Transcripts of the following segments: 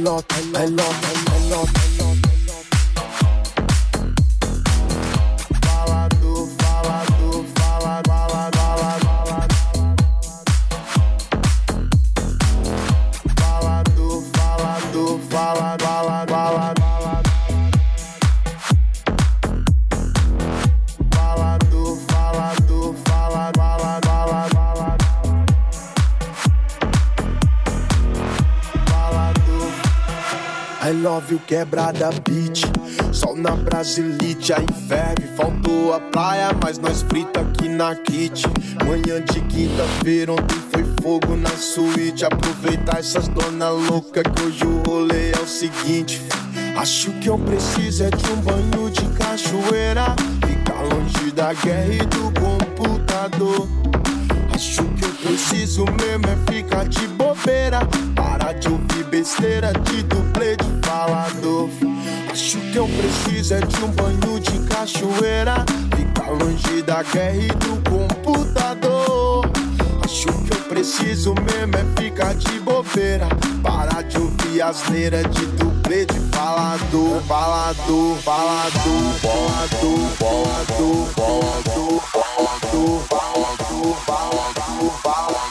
lot, a lot. You quebrada beat. Sol na Brasilite, aí ferve Faltou a praia, mas nós frita aqui na kit. Manhã de quinta-feira, ontem foi fogo na suíte. Aproveitar essas dona louca que hoje o rolê é o seguinte. Acho que eu preciso é de um banho de cachoeira. Ficar longe da guerra e do computador. Acho que eu preciso mesmo é ficar de bobeira. De ouvir besteira de dublê de falador. Acho que eu preciso é de um banho de cachoeira. Ficar longe da guerra e do computador. Acho que eu preciso mesmo é ficar de bobeira. Parar de ouvir asneira de dublê de falador. Falador, falador, falador, falador, falador, falador, falador, falador, falador,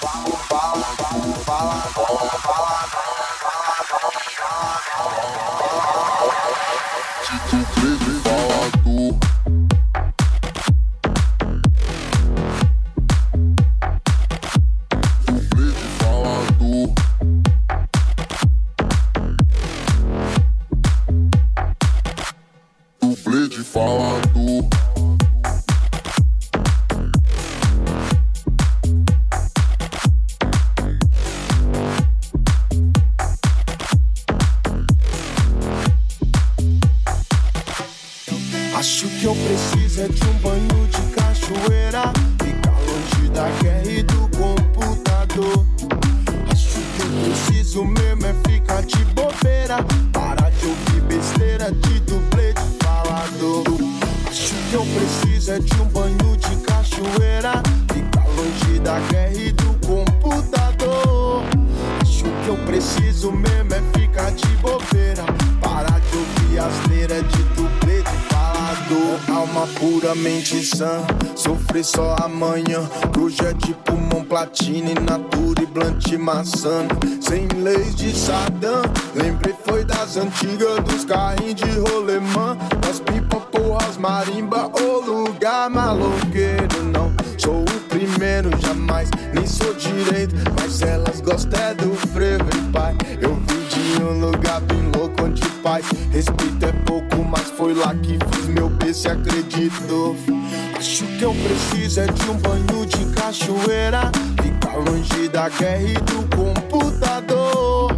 guerra e do computador.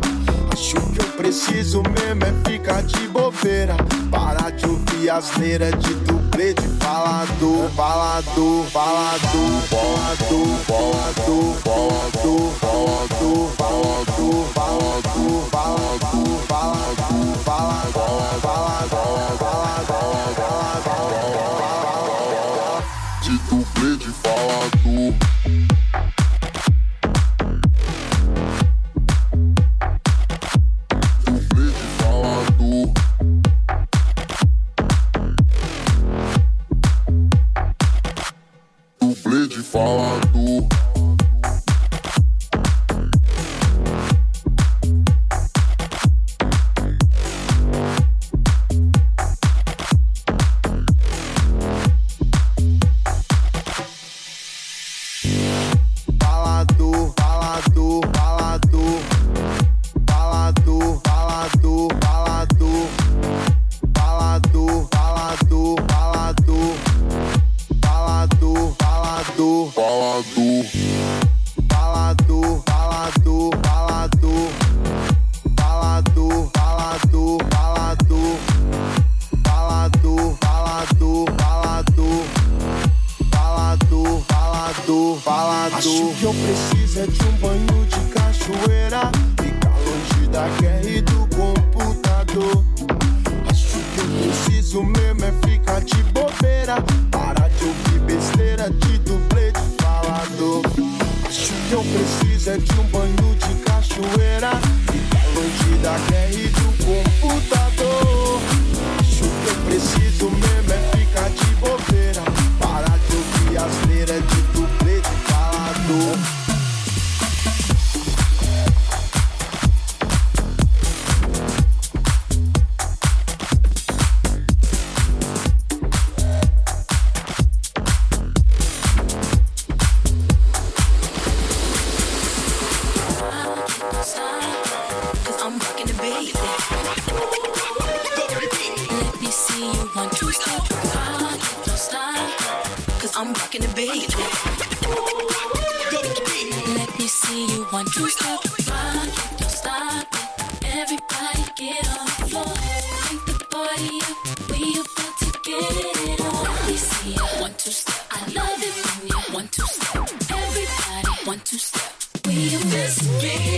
Acho que eu preciso mesmo é ficar de bobeira. Parar de ouvir asneira de dublê de falador. Falador, falador, falador, falador, falador, falador, falador, falador, falador, falador, falador, falador, falador, get on the floor. The party we about to get it on. See. One, two, step. I love it when you one, two, step. Everybody, one, two, step. We about to get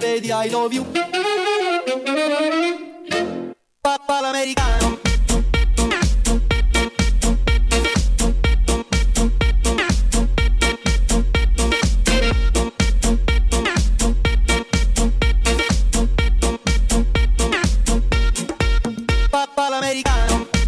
vedi I love you. Papà l'americano. Papà l'americano.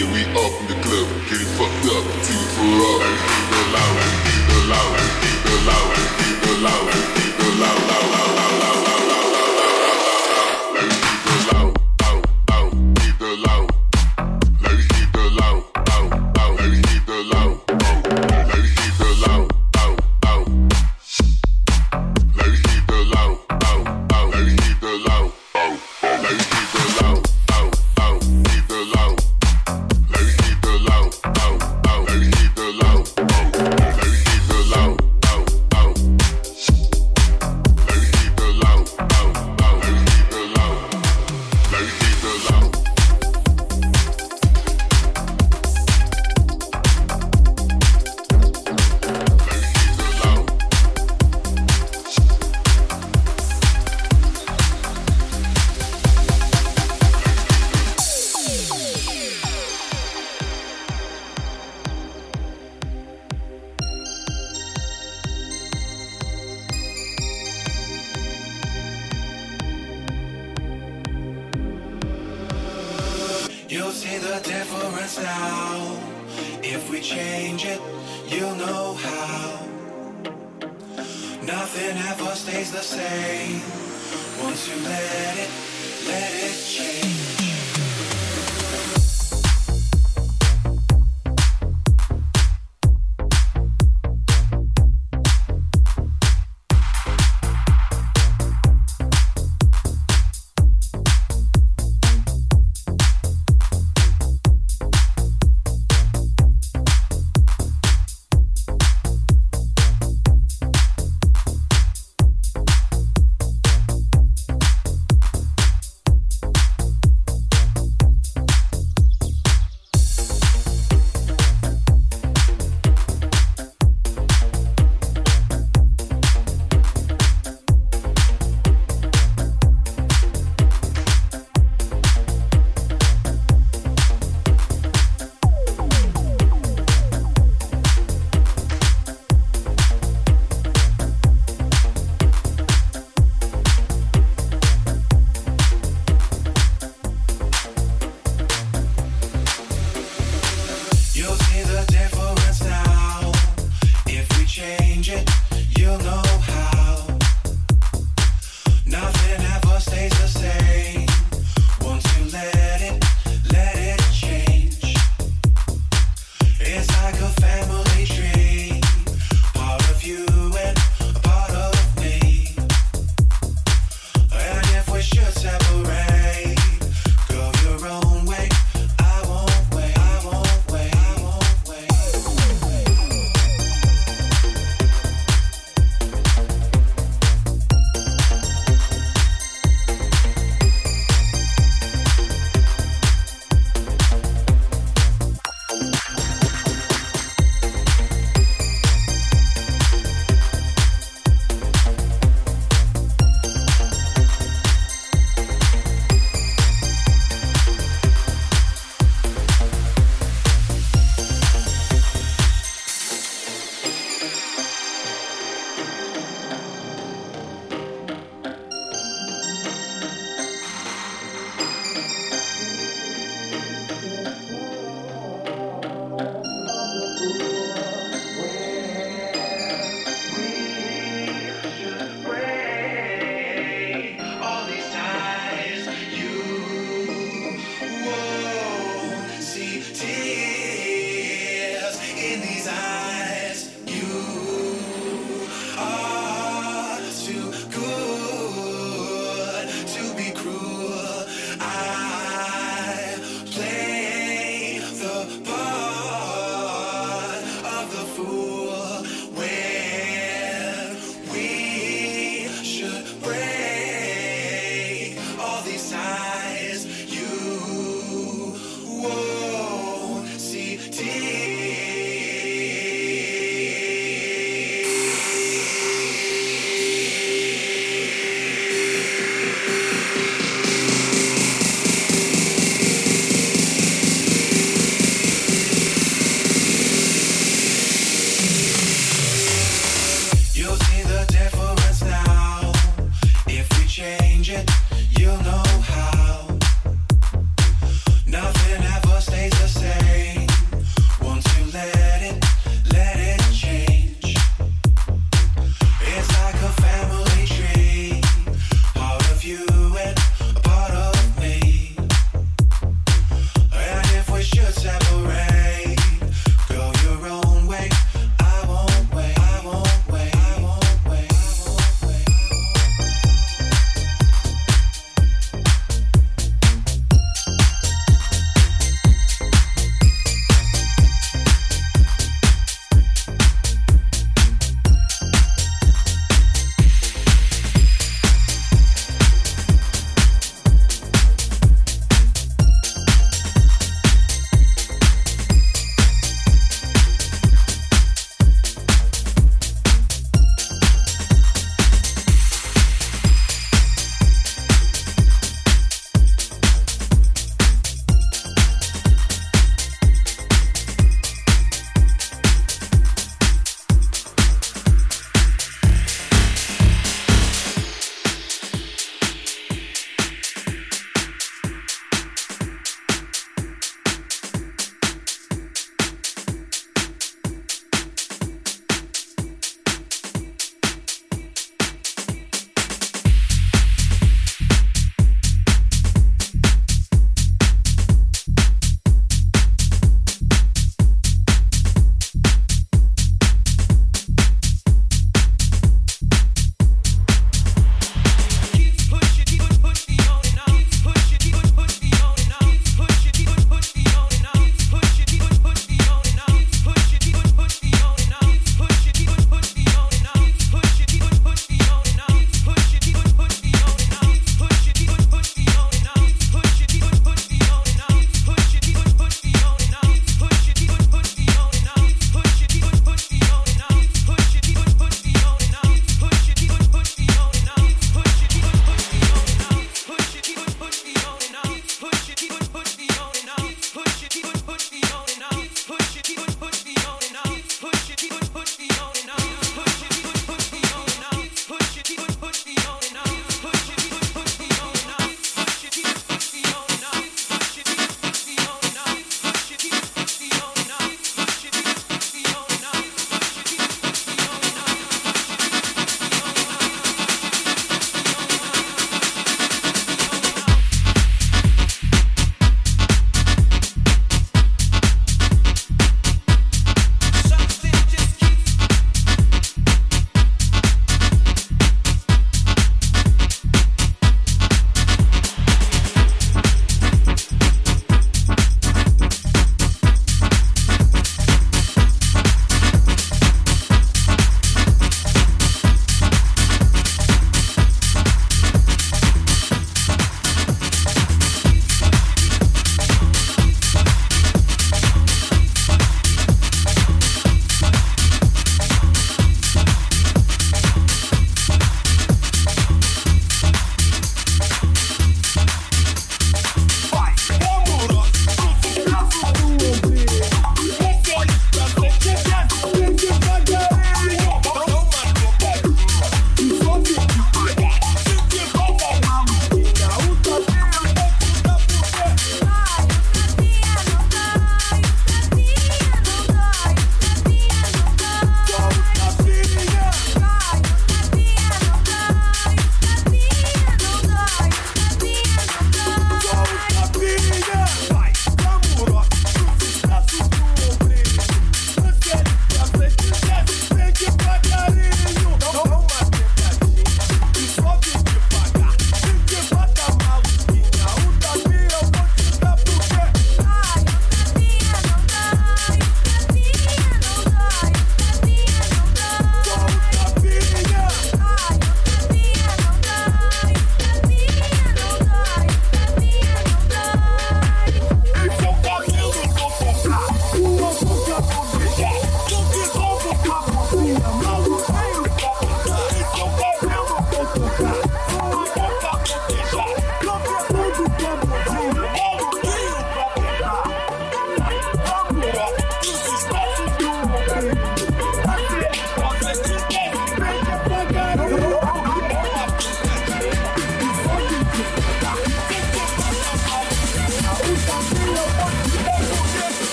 We up the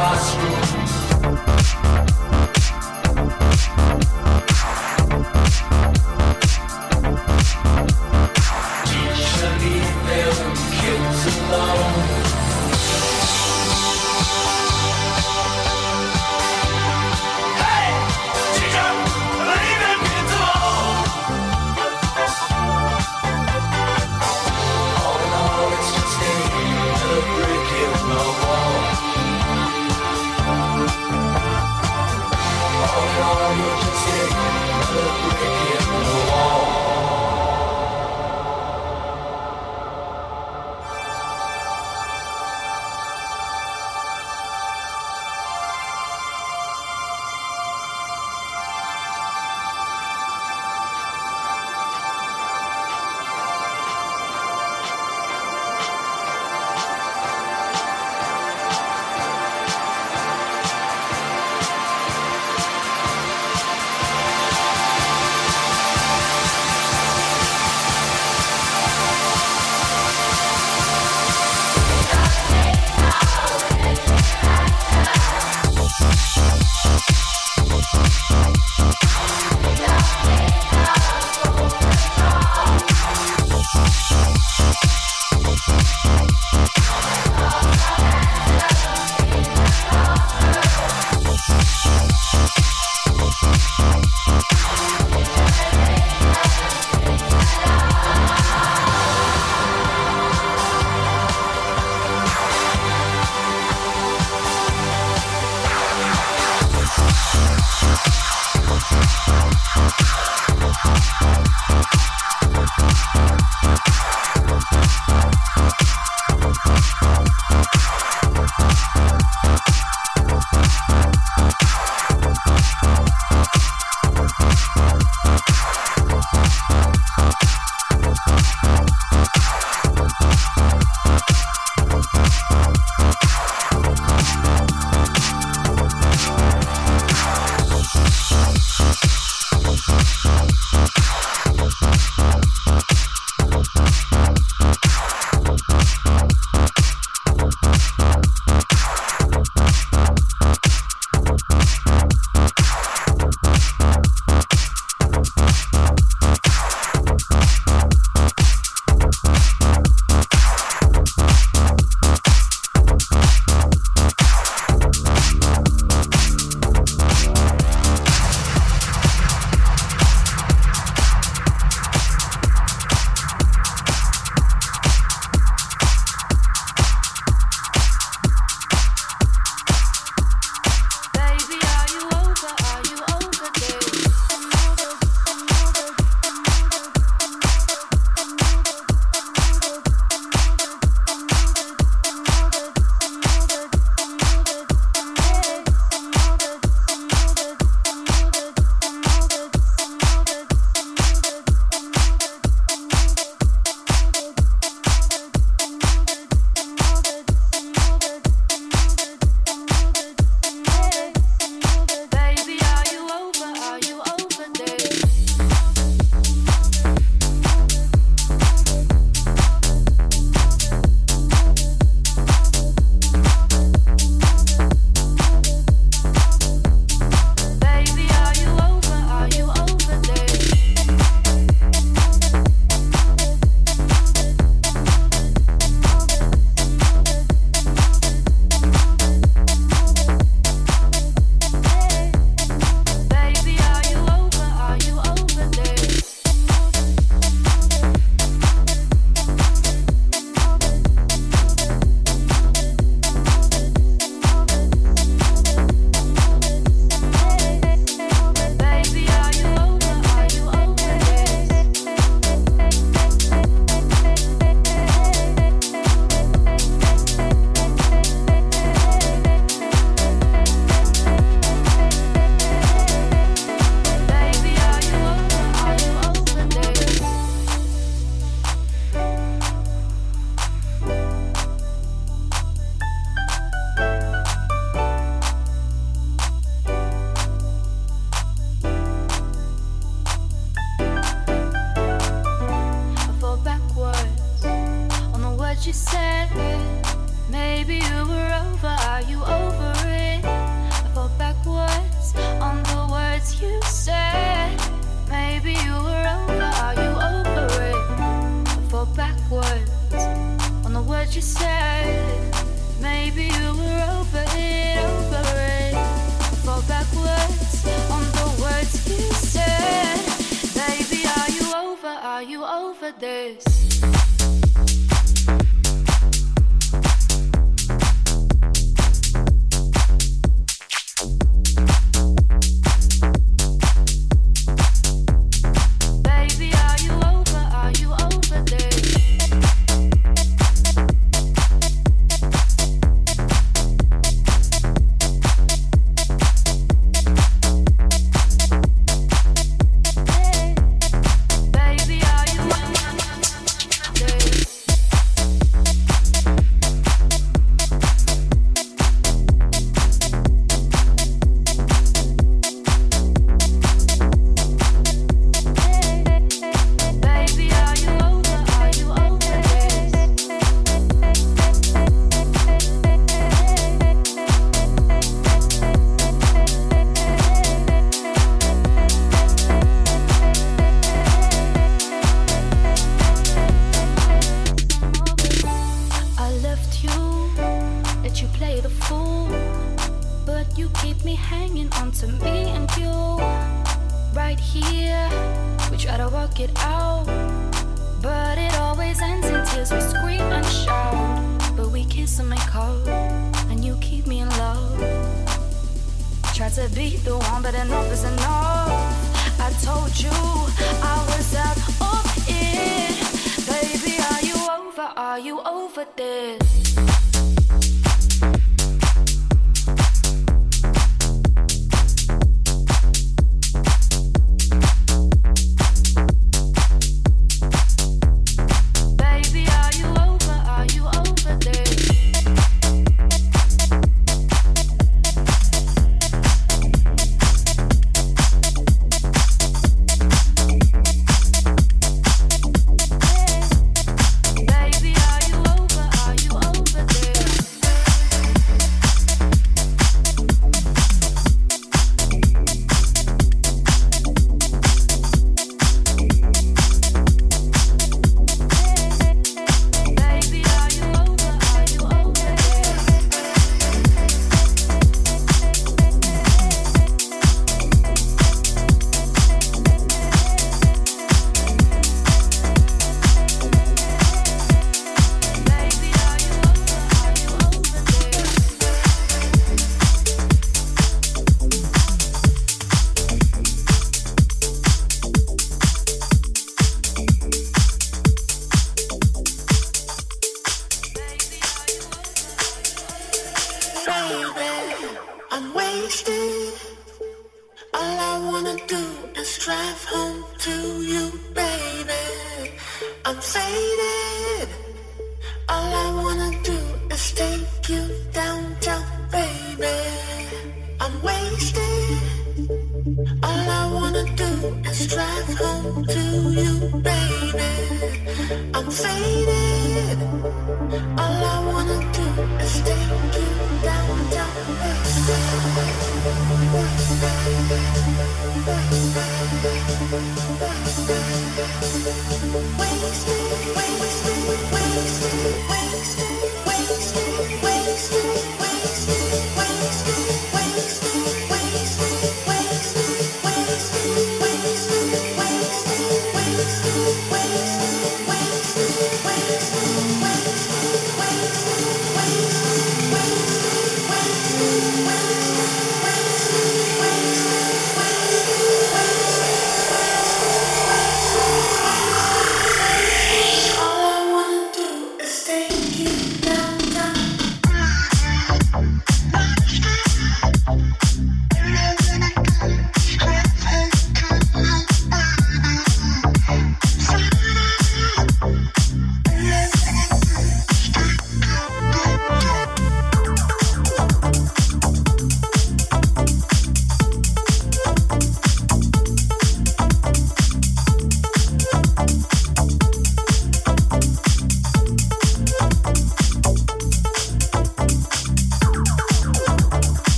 classroom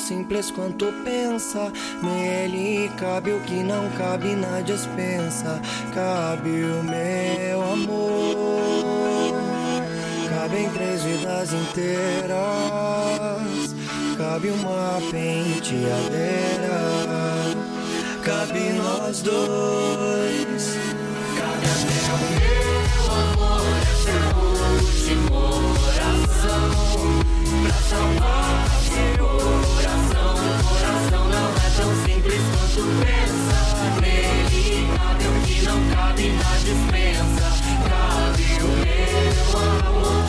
simples quanto pensa. Nele cabe o que não cabe na dispensa. Cabe o meu amor. Cabem três vidas inteiras. Cabe uma penteadeira. Cabe nós dois. Cabe até o meu amor. Seu de oração. Pra salvar. tão simples quanto pensa. Verificável que não cabe na dispensa. Cabe o meu amor.